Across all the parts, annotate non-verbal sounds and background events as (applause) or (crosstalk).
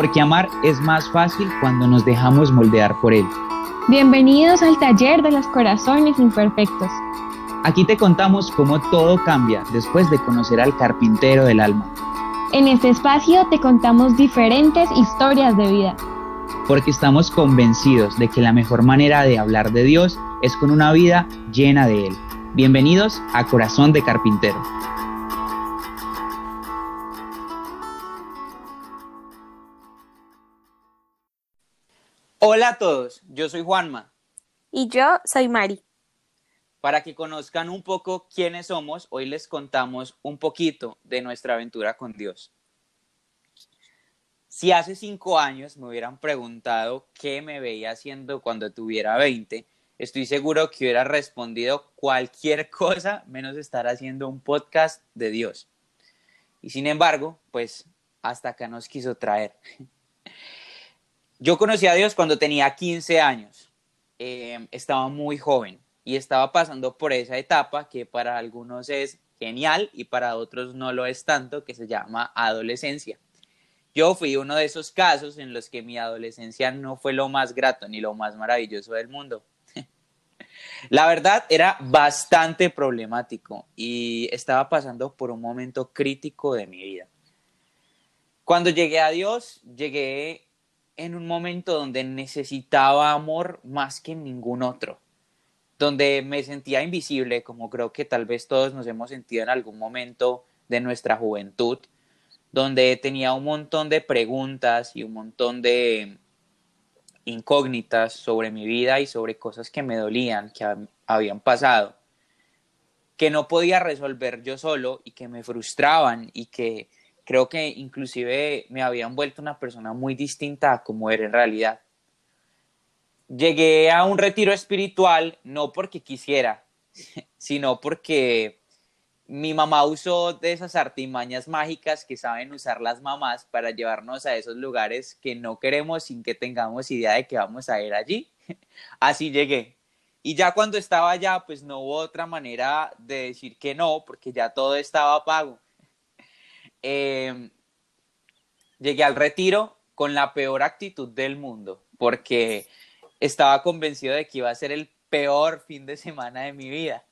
porque amar es más fácil cuando nos dejamos moldear por Él. Bienvenidos al taller de los corazones imperfectos. Aquí te contamos cómo todo cambia después de conocer al carpintero del alma. En este espacio te contamos diferentes historias de vida. Porque estamos convencidos de que la mejor manera de hablar de Dios es con una vida llena de Él. Bienvenidos a Corazón de Carpintero. Hola a todos, yo soy Juanma. Y yo soy Mari. Para que conozcan un poco quiénes somos, hoy les contamos un poquito de nuestra aventura con Dios. Si hace cinco años me hubieran preguntado qué me veía haciendo cuando tuviera 20, estoy seguro que hubiera respondido cualquier cosa menos estar haciendo un podcast de Dios. Y sin embargo, pues hasta acá nos quiso traer. Yo conocí a Dios cuando tenía 15 años. Eh, estaba muy joven y estaba pasando por esa etapa que para algunos es genial y para otros no lo es tanto, que se llama adolescencia. Yo fui uno de esos casos en los que mi adolescencia no fue lo más grato ni lo más maravilloso del mundo. (laughs) La verdad era bastante problemático y estaba pasando por un momento crítico de mi vida. Cuando llegué a Dios, llegué en un momento donde necesitaba amor más que ningún otro, donde me sentía invisible, como creo que tal vez todos nos hemos sentido en algún momento de nuestra juventud, donde tenía un montón de preguntas y un montón de incógnitas sobre mi vida y sobre cosas que me dolían, que habían pasado, que no podía resolver yo solo y que me frustraban y que creo que inclusive me habían vuelto una persona muy distinta a como era en realidad. Llegué a un retiro espiritual no porque quisiera, (laughs) sino porque mi mamá usó de esas artimañas mágicas que saben usar las mamás para llevarnos a esos lugares que no queremos sin que tengamos idea de que vamos a ir allí. (laughs) Así llegué. Y ya cuando estaba allá, pues no hubo otra manera de decir que no, porque ya todo estaba pago. Em, llegué al retiro con la peor actitud del mundo, porque estaba convencido de que iba a ser el peor fin de semana de mi vida.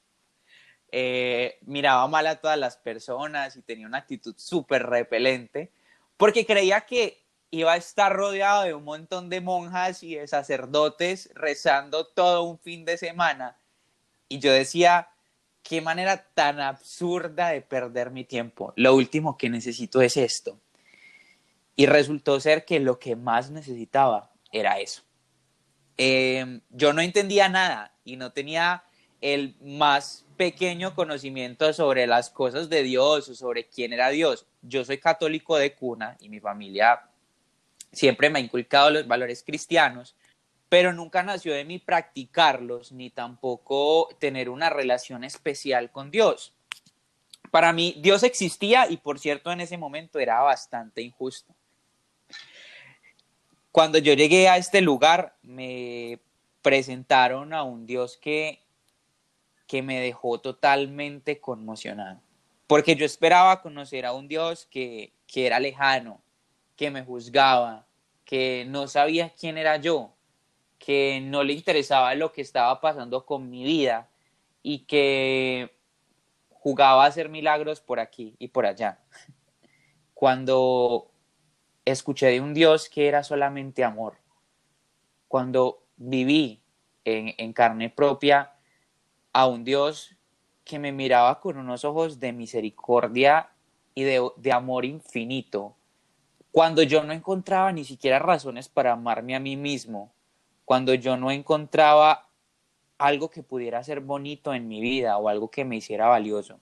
Eh, miraba mal a todas las personas y tenía una actitud súper repelente, porque creía que iba a estar rodeado de un montón de monjas y de sacerdotes rezando todo un fin de semana. Y yo decía, qué manera tan absurda de perder mi tiempo. Lo último que necesito es esto. Y resultó ser que lo que más necesitaba era eso. Em, yo no entendía nada y no tenía el más pequeño conocimiento sobre las cosas de Dios o sobre quién era Dios. Yo soy católico de cuna y mi familia siempre me ha inculcado los valores cristianos, pero nunca nació de mí practicarlos ni tampoco tener una relación especial con Dios. Para mí, Dios existía y por cierto en ese momento era bastante injusto. Cuando yo llegué a este lugar, me presentaron a un Dios que, que me dejó totalmente conmocionado. Porque yo esperaba conocer a un Dios que, que era lejano, que me juzgaba, que no sabía quién era yo, que no le interesaba lo que estaba pasando con mi vida y que jugaba a hacer milagros por aquí y por allá. Cuando escuché de un Dios que era solamente amor, cuando viví en, carne propia a un Dios que me miraba con unos ojos de misericordia y de, amor infinito, cuando yo no encontraba ni siquiera razones para amarme a mí mismo, cuando yo no encontraba algo que pudiera ser bonito en mi vida o algo que me hiciera valioso,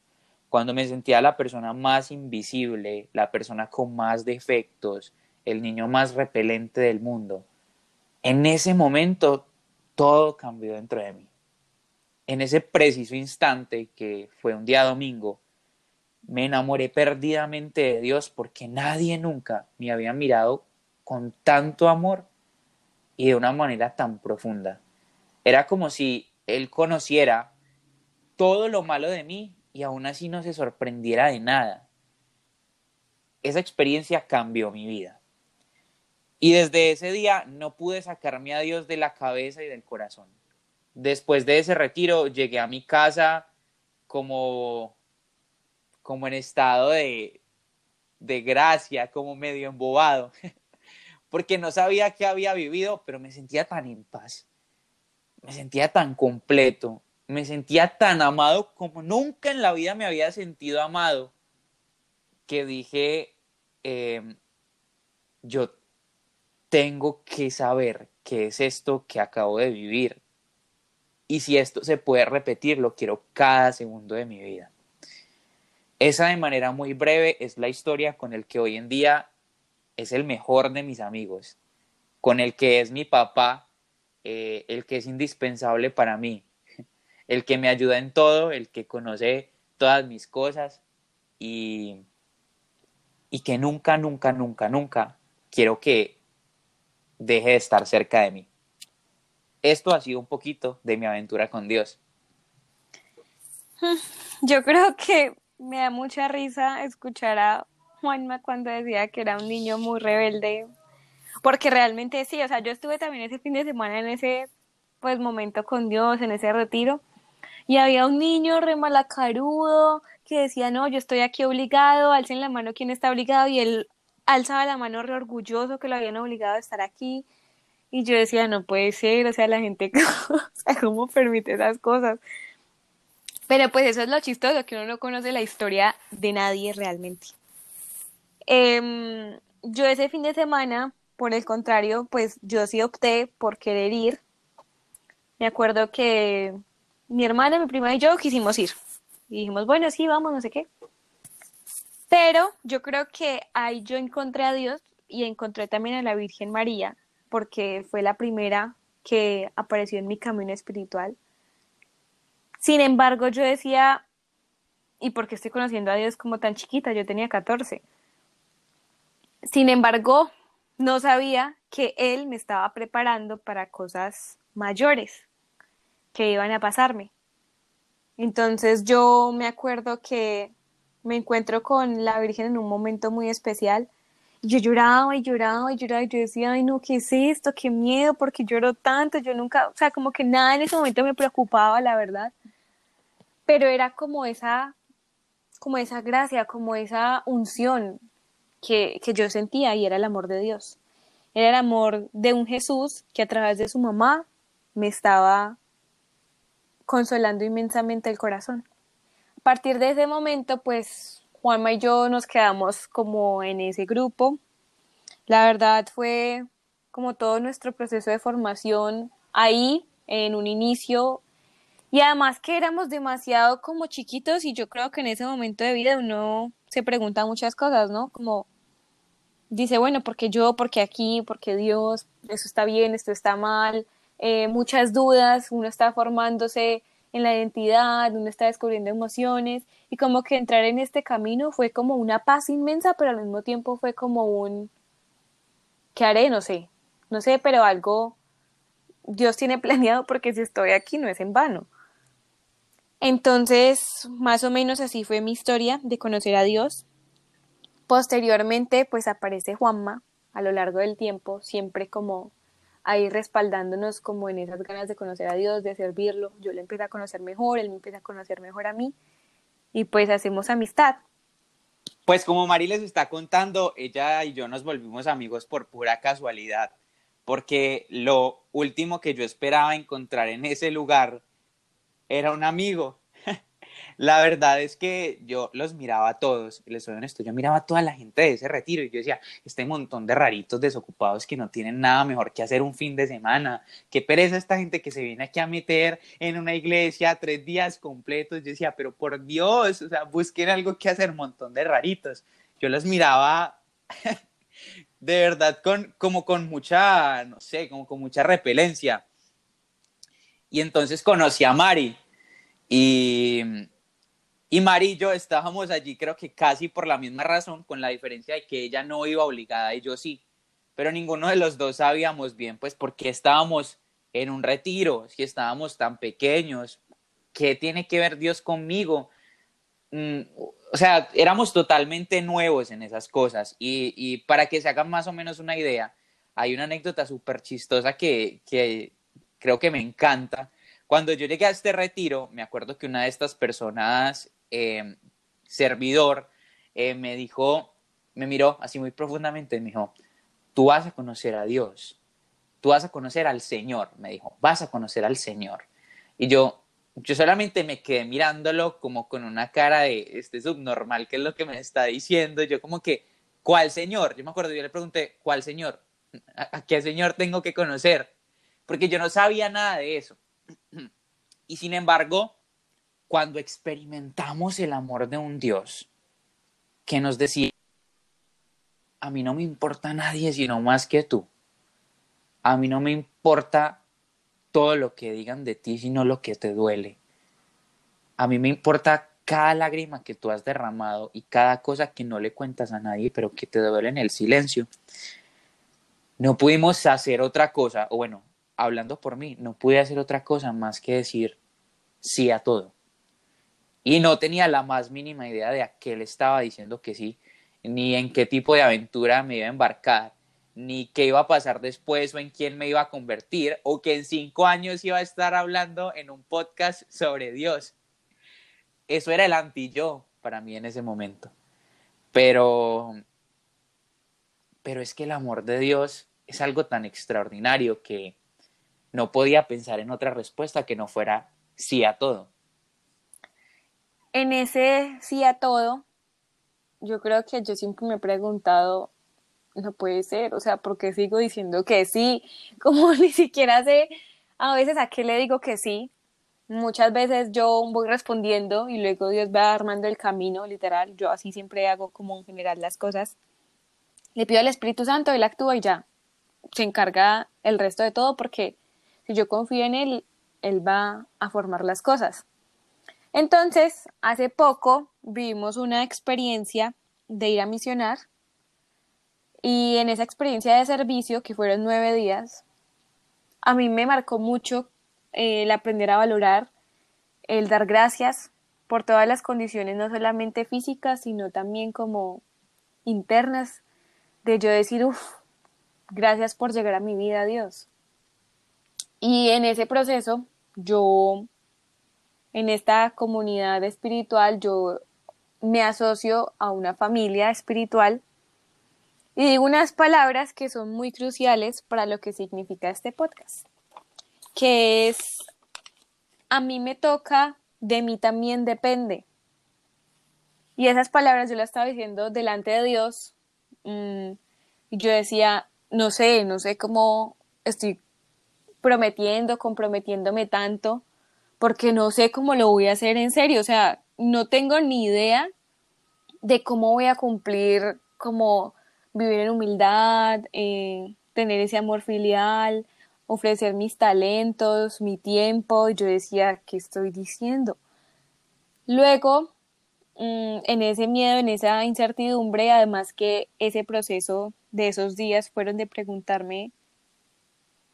cuando me sentía la persona más invisible, la persona con más defectos, el niño más repelente del mundo, en ese momento todo cambió dentro de mí. En ese preciso instante que fue un día domingo, me enamoré perdidamente de Dios porque nadie nunca me había mirado con tanto amor y de una manera tan profunda. Era como si él conociera todo lo malo de mí y aún así no se sorprendiera de nada. Esa experiencia cambió mi vida. Y desde ese día no pude sacarme a Dios de la cabeza y del corazón. Después de ese retiro llegué a mi casa como, como en estado de, de gracia, como medio embobado, (laughs) porque no sabía qué había vivido, pero me sentía tan en paz, me sentía tan completo, me sentía tan amado como nunca en la vida me había sentido amado, que dije, em, yo tengo que saber qué es esto que acabo de vivir. Y si esto se puede repetir, lo quiero cada segundo de mi vida. Esa de manera muy breve es la historia con el que hoy en día es el mejor de mis amigos, con el que es mi papá, eh, el que es indispensable para mí, (laughs) el que me ayuda en todo, el que conoce todas mis cosas y, y que nunca, nunca, nunca, nunca quiero que deje de estar cerca de mí. Esto ha sido un poquito de mi aventura con Dios. (laughs) Yo creo que me da mucha risa escuchar a Cuando decía que era un niño muy rebelde, porque realmente sí, o sea, yo estuve también ese fin de semana en ese pues momento con Dios, en ese retiro, y había un niño remalacarudo que decía, no, yo estoy aquí obligado, alcen la mano quien está obligado, y él alzaba la mano re orgulloso que lo habían obligado a estar aquí. Y yo decía, no puede ser, o sea, la gente, (laughs) ¿cómo permite esas cosas? Pero pues eso es lo chistoso, que uno no conoce la historia de nadie realmente. Em, yo ese fin de semana, por el contrario, pues yo sí opté por querer ir. Me acuerdo que mi hermana, mi prima y yo quisimos ir. Y dijimos, bueno, sí, vamos, no sé qué. Pero yo creo que ahí yo encontré a Dios y encontré también a la Virgen María, porque fue la primera que apareció en mi camino espiritual. Sin embargo, yo decía, ¿y por qué estoy conociendo a Dios como tan chiquita? Yo tenía 14. Sin embargo, no sabía que Él me estaba preparando para cosas mayores que iban a pasarme. Entonces yo me acuerdo que me encuentro con la Virgen en un momento muy especial. Yo lloraba y lloraba y lloraba y yo decía, ay no, ¿qué es esto? Qué miedo, porque lloro tanto. Yo nunca, o sea, como que nada en ese momento me preocupaba, la verdad. Pero era como esa, como esa gracia, como esa unción que, yo sentía y era el amor de Dios. Era el amor de un Jesús que a través de su mamá me estaba consolando inmensamente el corazón. A partir de ese momento, pues Juanma y yo nos quedamos como en ese grupo. La verdad fue como todo nuestro proceso de formación ahí, en un inicio, y además que éramos demasiado como chiquitos y yo creo que en ese momento de vida uno se pregunta muchas cosas, ¿no? Como dice, bueno, ¿por qué yo? ¿Por qué aquí? ¿Por qué Dios? ¿Eso está bien? ¿Esto está mal? Eh, muchas dudas, uno está formándose en la identidad, uno está descubriendo emociones y como que entrar en este camino fue como una paz inmensa, pero al mismo tiempo fue como un, ¿qué haré? No sé, no sé, pero algo Dios tiene (laughs) planeado porque si estoy aquí no es en vano. Entonces, más o menos así fue mi historia de conocer a Dios. Posteriormente, pues aparece Juanma a lo largo del tiempo, siempre como ahí respaldándonos como en esas ganas de conocer a Dios, de servirlo. Yo le empecé a conocer mejor, él me empieza a conocer mejor a mí y pues hacemos amistad. Pues como Mari les está contando, ella y yo nos volvimos amigos por pura casualidad, porque lo último que yo esperaba encontrar en ese lugar era un amigo. La verdad es que yo los miraba a todos, les soy honesto, yo miraba a toda la gente de ese retiro y yo decía, este montón de raritos desocupados que no tienen nada mejor que hacer un fin de semana, qué pereza esta gente que se viene aquí a meter en una iglesia tres días completos, yo decía, pero por Dios, o sea, busquen algo que hacer, montón de raritos. Yo los miraba (laughs) de verdad con, como con mucha, no sé, como con mucha repelencia. Y entonces conocí a Mari y y Mari y yo estábamos allí, creo que casi por la misma razón, con la diferencia de que ella no iba obligada y yo sí. Pero ninguno de los dos sabíamos bien, pues, por qué estábamos en un retiro, si estábamos tan pequeños, qué tiene que ver Dios conmigo. Mm, o sea, éramos totalmente nuevos en esas cosas. Y, y para que se hagan más o menos una idea, hay una anécdota súper chistosa que, que creo que me encanta. Cuando yo llegué a este retiro, me acuerdo que una de estas personas, eh, servidor, eh, me dijo, me miró así muy profundamente y me dijo, tú vas a conocer a Dios, tú vas a conocer al Señor, me dijo, vas a conocer al Señor. Y yo, yo solamente me quedé mirándolo como con una cara de este subnormal, ¿qué es lo que me está diciendo? Yo como que, ¿cuál Señor? Yo me acuerdo, yo le pregunté, ¿cuál Señor? ¿A, qué Señor tengo que conocer? Porque yo no sabía nada de eso. (clears throat) Y sin embargo, cuando experimentamos el amor de un Dios que nos decía, a mí no me importa nadie sino más que tú. A mí no me importa todo lo que digan de ti, sino lo que te duele. A mí me importa cada lágrima que tú has derramado y cada cosa que no le cuentas a nadie, pero que te duele en el silencio. No pudimos hacer otra cosa, o bueno, hablando por mí, no pude hacer otra cosa más que decir sí a todo. Y no tenía la más mínima idea de a qué le estaba diciendo que sí, ni en qué tipo de aventura me iba a embarcar, ni qué iba a pasar después o en quién me iba a convertir, o que en cinco años iba a estar hablando en un podcast sobre Dios. Eso era el anti-yo para mí en ese momento. Pero, pero es que el amor de Dios es algo tan extraordinario que no podía pensar en otra respuesta que no fuera sí a todo. En ese sí a todo, yo creo que yo siempre me he preguntado, no puede ser, o sea, ¿por qué sigo diciendo que sí? (laughs) Como (laughs) ni siquiera sé a veces a qué le digo que sí. Muchas veces yo voy respondiendo y luego Dios va armando el camino, literal. Yo así siempre hago como en general las cosas. Le pido al Espíritu Santo, Él actúa y ya. Se encarga el resto de todo porque si yo confío en Él, Él va a formar las cosas. Entonces, hace poco vivimos una experiencia de ir a misionar y en esa experiencia de servicio, que fueron nueve días, a mí me marcó mucho el aprender a valorar, el dar gracias por todas las condiciones, no solamente físicas, sino también como internas, de yo decir, uff, gracias por llegar a mi vida, Dios. Y en ese proceso, yo en esta comunidad espiritual yo me asocio a una familia espiritual y digo unas palabras que son muy cruciales para lo que significa este podcast, que es, a mí me toca, de mí también depende. Y esas palabras yo las estaba diciendo delante de Dios. Mm, yo decía, no sé, no sé cómo estoy prometiendo, comprometiéndome tanto porque no sé cómo lo voy a hacer en serio, o sea, no tengo ni idea de cómo voy a cumplir, como vivir en humildad, eh, tener ese amor filial, ofrecer mis talentos, mi tiempo. Yo decía, ¿qué estoy diciendo? Luego, mm, en ese miedo, en esa incertidumbre, además que ese proceso de esos días fueron de preguntarme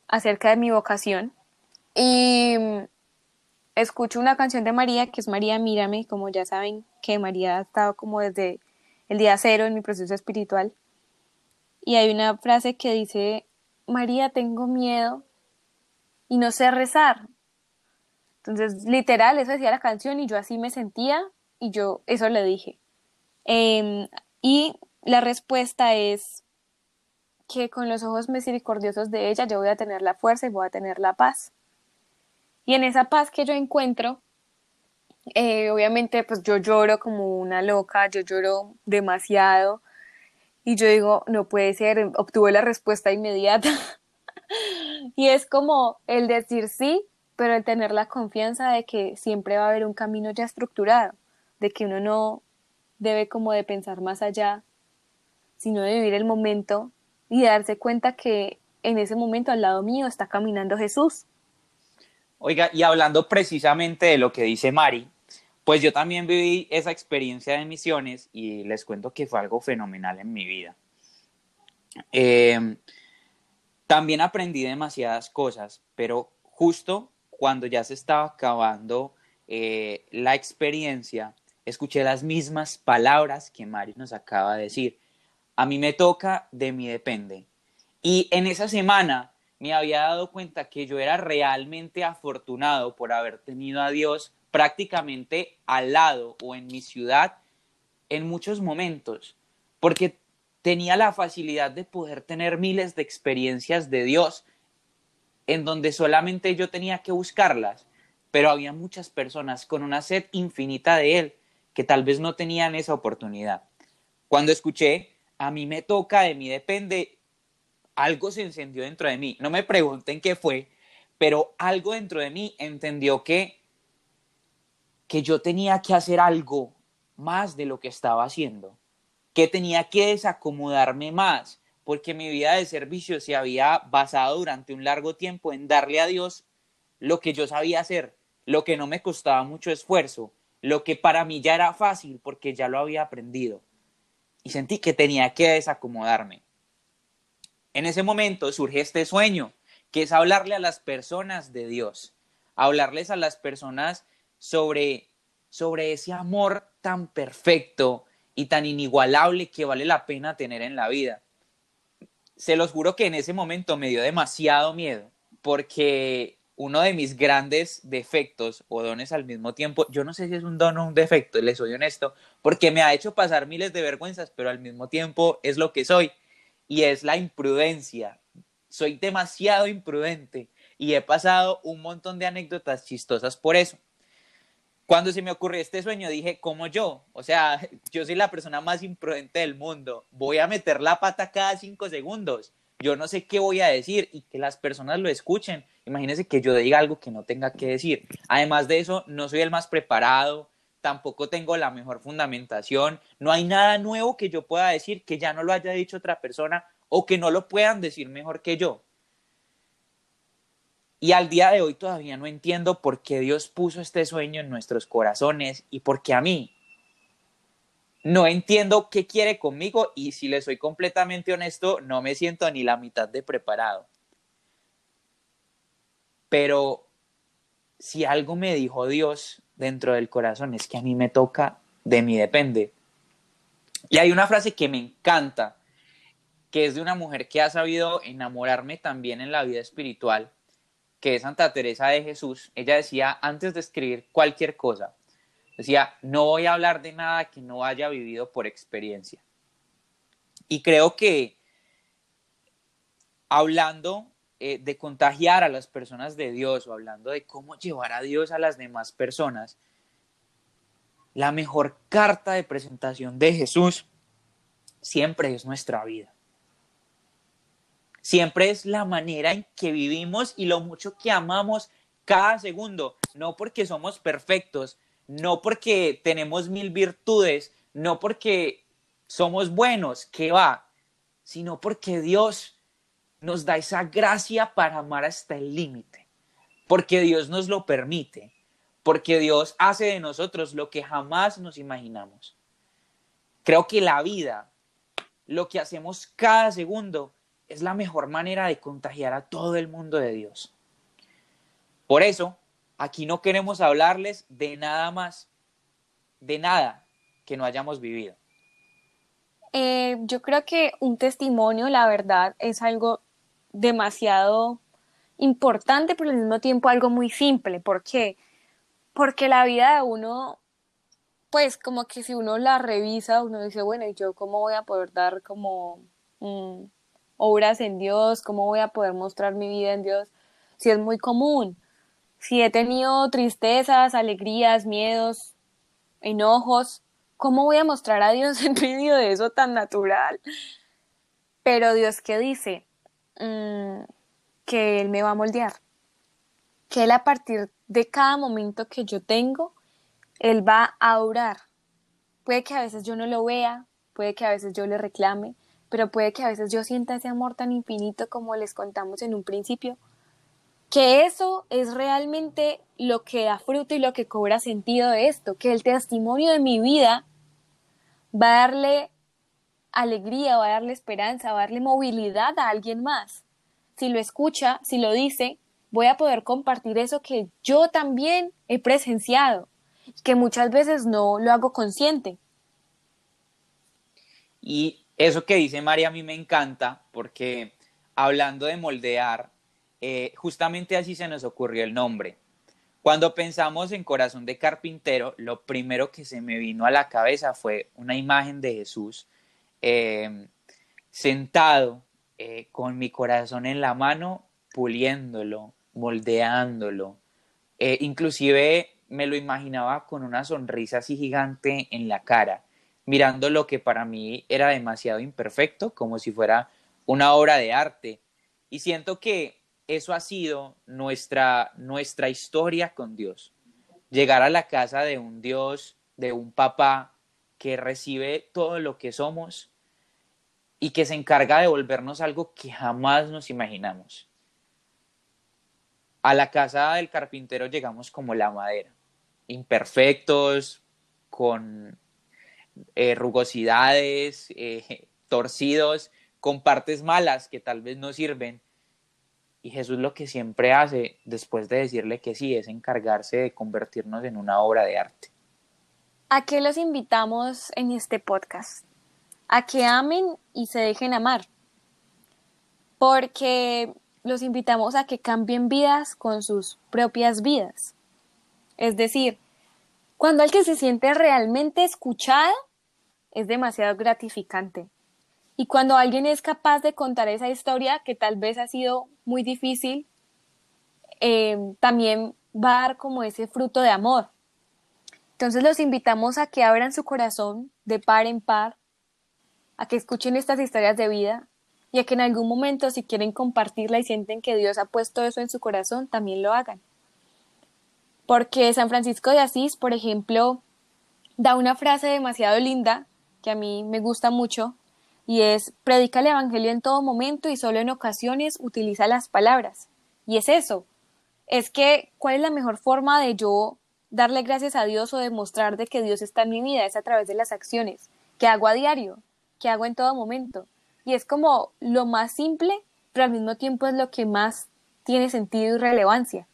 acerca de mi vocación. Y escucho una canción de María, que es María Mírame, como ya saben que María ha estado como desde el día cero en mi proceso espiritual. Y hay una frase que dice, María, tengo miedo y no sé rezar. Entonces, literal, eso decía la canción y yo así me sentía y yo eso le dije. Em, y la respuesta es que con los ojos misericordiosos de ella yo voy a tener la fuerza y voy a tener la paz. Y en esa paz que yo encuentro, eh, obviamente pues yo lloro como una loca, yo lloro demasiado y yo digo, no puede ser, obtuve la respuesta inmediata. (laughs) y es como el decir sí, pero el tener la confianza de que siempre va a haber un camino ya estructurado, de que uno no debe como de pensar más allá, sino de vivir el momento y darse cuenta que en ese momento al lado mío está caminando Jesús Oiga, y hablando precisamente de lo que dice Mari, pues yo también viví esa experiencia de misiones y les cuento que fue algo fenomenal en mi vida. Eh, también aprendí demasiadas cosas, pero justo cuando ya se estaba acabando eh, la experiencia, escuché las mismas palabras que Mari nos acaba de decir. A mí me toca, de mí depende. Y en esa semana me había dado cuenta que yo era realmente afortunado por haber tenido a Dios prácticamente al lado o en mi ciudad en muchos momentos, porque tenía la facilidad de poder tener miles de experiencias de Dios en donde solamente yo tenía que buscarlas, pero había muchas personas con una sed infinita de Él que tal vez no tenían esa oportunidad. Cuando escuché, a mí me toca, de mí depende, algo se encendió dentro de mí. No me pregunten qué fue, pero algo dentro de mí entendió que, que yo tenía que hacer algo más de lo que estaba haciendo, que tenía que desacomodarme más, porque mi vida de servicio se había basado durante un largo tiempo en darle a Dios lo que yo sabía hacer, lo que no me costaba mucho esfuerzo, lo que para mí ya era fácil porque ya lo había aprendido. Y sentí que tenía que desacomodarme. En ese momento surge este sueño, que es hablarle a las personas de Dios, hablarles a las personas sobre, sobre ese amor tan perfecto y tan inigualable que vale la pena tener en la vida. Se los juro que en ese momento me dio demasiado miedo, porque uno de mis grandes defectos o dones al mismo tiempo, yo no sé si es un don o un defecto, les soy honesto, porque me ha hecho pasar miles de vergüenzas, pero al mismo tiempo es lo que soy, y es la imprudencia. Soy demasiado imprudente y he pasado un montón de anécdotas chistosas por eso. Cuando se me ocurrió este sueño, dije, como yo, o sea, (laughs) yo soy la persona más imprudente del mundo, voy a meter la pata cada cinco segundos yo no sé qué voy a decir y que las personas lo escuchen. Imagínense que yo diga algo que no tenga que decir. Además de eso, no soy el más preparado, tampoco tengo la mejor fundamentación, no hay nada nuevo que yo pueda decir que ya no lo haya dicho otra persona o que no lo puedan decir mejor que yo. Y al día de hoy todavía no entiendo por qué Dios puso este sueño en nuestros corazones y por qué a mí, no entiendo qué quiere conmigo y si le soy completamente honesto, no me siento ni la mitad de preparado. Pero si algo me dijo Dios dentro del corazón es que a mí me toca, de mí depende. Y hay una frase que me encanta, que es de una mujer que ha sabido enamorarme también en la vida espiritual, que es Santa Teresa de Jesús. Ella decía, antes de escribir cualquier cosa, Decía, no voy a hablar de nada que no haya vivido por experiencia. Y creo que hablando eh, de contagiar a las personas de Dios o hablando de cómo llevar a Dios a las demás personas, la mejor carta de presentación de Jesús siempre es nuestra vida. Siempre es la manera en que vivimos y lo mucho que amamos cada segundo, no porque somos perfectos, no porque tenemos mil virtudes, no porque somos buenos, que va, sino porque Dios nos da esa gracia para amar hasta el límite, porque Dios nos lo permite, porque Dios hace de nosotros lo que jamás nos imaginamos. Creo que la vida, lo que hacemos cada segundo, es la mejor manera de contagiar a todo el mundo de Dios. Por eso, Aquí no queremos hablarles de nada más, de nada que no hayamos vivido. Eh, yo creo que un testimonio, la verdad, es algo demasiado importante, pero al mismo tiempo algo muy simple. ¿Por qué? Porque la vida de uno, pues como que si uno la revisa, uno dice, bueno, ¿y yo cómo voy a poder dar como mm, obras en Dios? ¿Cómo voy a poder mostrar mi vida en Dios? Si es muy común si he tenido tristezas, alegrías, miedos, enojos, ¿cómo voy a mostrar a Dios (laughs) en medio de eso tan natural? Pero Dios ¿qué dice mm, que Él me va a moldear, que Él a partir de cada momento que yo tengo, Él va a orar. Puede que a veces yo no lo vea, puede que a veces yo le reclame, pero puede que a veces yo sienta ese amor tan infinito como les contamos en un principio, que eso es realmente lo que da fruto y lo que cobra sentido de esto, que el testimonio de mi vida va a darle alegría, va a darle esperanza, va a darle movilidad a alguien más. Si lo escucha, si lo dice, voy a poder compartir eso que yo también he presenciado, que muchas veces no lo hago consciente. Y eso que dice María a mí me encanta porque hablando de moldear, eh, justamente así se nos ocurrió el nombre. Cuando pensamos en corazón de carpintero, lo primero que se me vino a la cabeza fue una imagen de Jesús eh, sentado eh, con mi corazón en la mano, puliéndolo, moldeándolo. inclusive me lo imaginaba con una sonrisa así gigante en la cara, mirando lo que para mí era demasiado imperfecto, como si fuera una obra de arte. Y siento que eso ha sido nuestra, nuestra historia con Dios. Llegar a la casa de un Dios, de un papá que recibe todo lo que somos y que se encarga de volvernos algo que jamás nos imaginamos. A la casa del carpintero llegamos como la madera, imperfectos, con eh, rugosidades, eh, (laughs) torcidos, con partes malas que tal vez no sirven. Y Jesús lo que siempre hace después de decirle que sí es encargarse de convertirnos en una obra de arte. ¿A qué los invitamos en este podcast? A que amen y se dejen amar. Porque los invitamos a que cambien vidas con sus propias vidas. Es decir, cuando alguien se siente realmente escuchado, es demasiado gratificante. Y cuando alguien es capaz de contar esa historia, que tal vez ha sido muy difícil, eh, también va a dar como ese fruto de amor. Entonces los invitamos a que abran su corazón de par en par, a que escuchen estas historias de vida y a que en algún momento si quieren compartirla y sienten que Dios ha puesto eso en su corazón, también lo hagan. Porque San Francisco de Asís, por ejemplo, da una frase demasiado linda que a mí me gusta mucho y es predica el Evangelio en todo momento y solo en ocasiones utiliza las palabras. Y es eso, es que cuál es la mejor forma de yo darle gracias a Dios o demostrar de que Dios está en mi vida es a través de las acciones que hago a diario, que hago en todo momento. Y es como lo más simple, pero al mismo tiempo es lo que más tiene sentido y relevancia.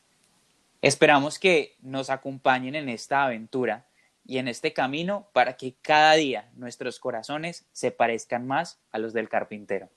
Esperamos que nos acompañen en esta aventura y en este camino para que cada día nuestros corazones se parezcan más a los del carpintero.